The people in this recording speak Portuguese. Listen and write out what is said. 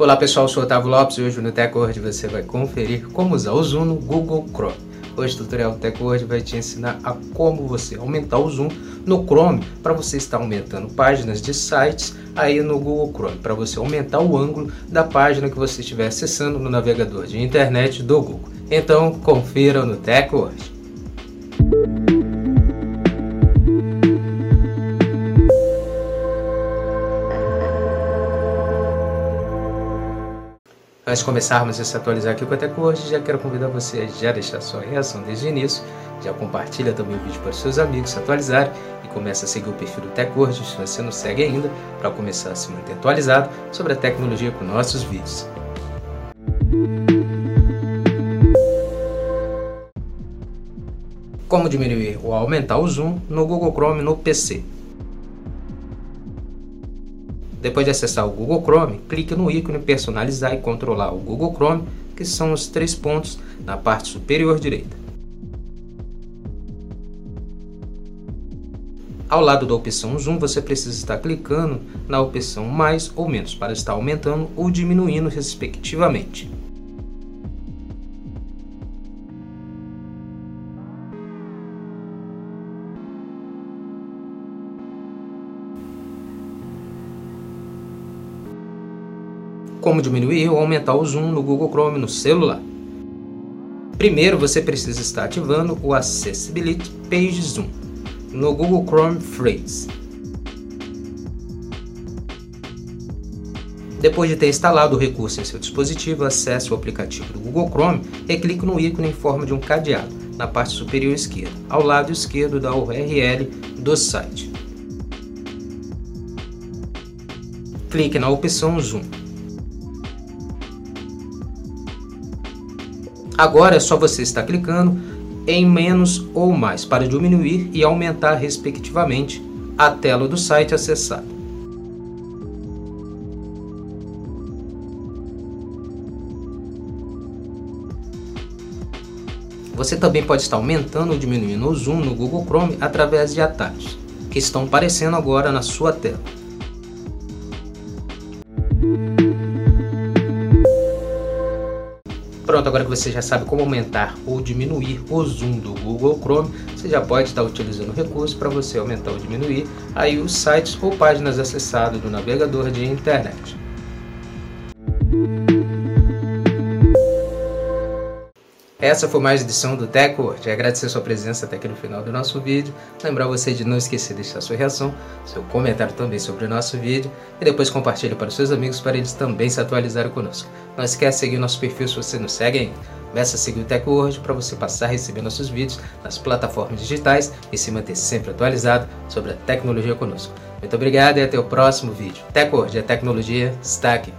Olá pessoal, sou o Otávio Lopes e hoje no TechWord você vai conferir como usar o Zoom no Google Chrome. Hoje o tutorial do TechWord vai te ensinar a como você aumentar o zoom no Chrome para você estar aumentando páginas de sites aí no Google Chrome, para você aumentar o ângulo da página que você estiver acessando no navegador de internet do Google. Então confira no TechWord. Antes de começarmos a se atualizar aqui com a TecWord, já quero convidar você a já deixar sua reação desde o início, já compartilha também o vídeo para seus amigos se atualizarem e começa a seguir o perfil do TecWord se você não segue ainda, para começar a se manter atualizado sobre a tecnologia com nossos vídeos. Como diminuir ou aumentar o zoom no Google Chrome no PC. Depois de acessar o Google Chrome, clique no ícone Personalizar e controlar o Google Chrome, que são os três pontos na parte superior direita. Ao lado da opção Zoom, você precisa estar clicando na opção Mais ou Menos para estar aumentando ou diminuindo respectivamente. Como diminuir ou aumentar o zoom no Google Chrome no celular. Primeiro, você precisa estar ativando o Accessibility Page Zoom no Google Chrome Phrase. Depois de ter instalado o recurso em seu dispositivo, acesse o aplicativo do Google Chrome e clique no ícone em forma de um cadeado na parte superior esquerda, ao lado esquerdo da URL do site. Clique na opção Zoom Agora é só você estar clicando em menos ou mais para diminuir e aumentar respectivamente a tela do site acessado. Você também pode estar aumentando ou diminuindo o zoom no Google Chrome através de atalhos, que estão aparecendo agora na sua tela. Pronto, agora que você já sabe como aumentar ou diminuir o zoom do Google Chrome, você já pode estar utilizando o recurso para você aumentar ou diminuir aí os sites ou páginas acessadas do navegador de internet. Essa foi mais edição do TechWord. Agradecer sua presença até aqui no final do nosso vídeo. Lembrar você de não esquecer de deixar sua reação, seu comentário também sobre o nosso vídeo e depois compartilhe para os seus amigos para eles também se atualizarem conosco. Não esquece de seguir o nosso perfil se você não segue ainda. Começa a seguir o TechWord para você passar a receber nossos vídeos nas plataformas digitais e se manter sempre atualizado sobre a tecnologia conosco. Muito obrigado e até o próximo vídeo. TechWord, a tecnologia está aqui.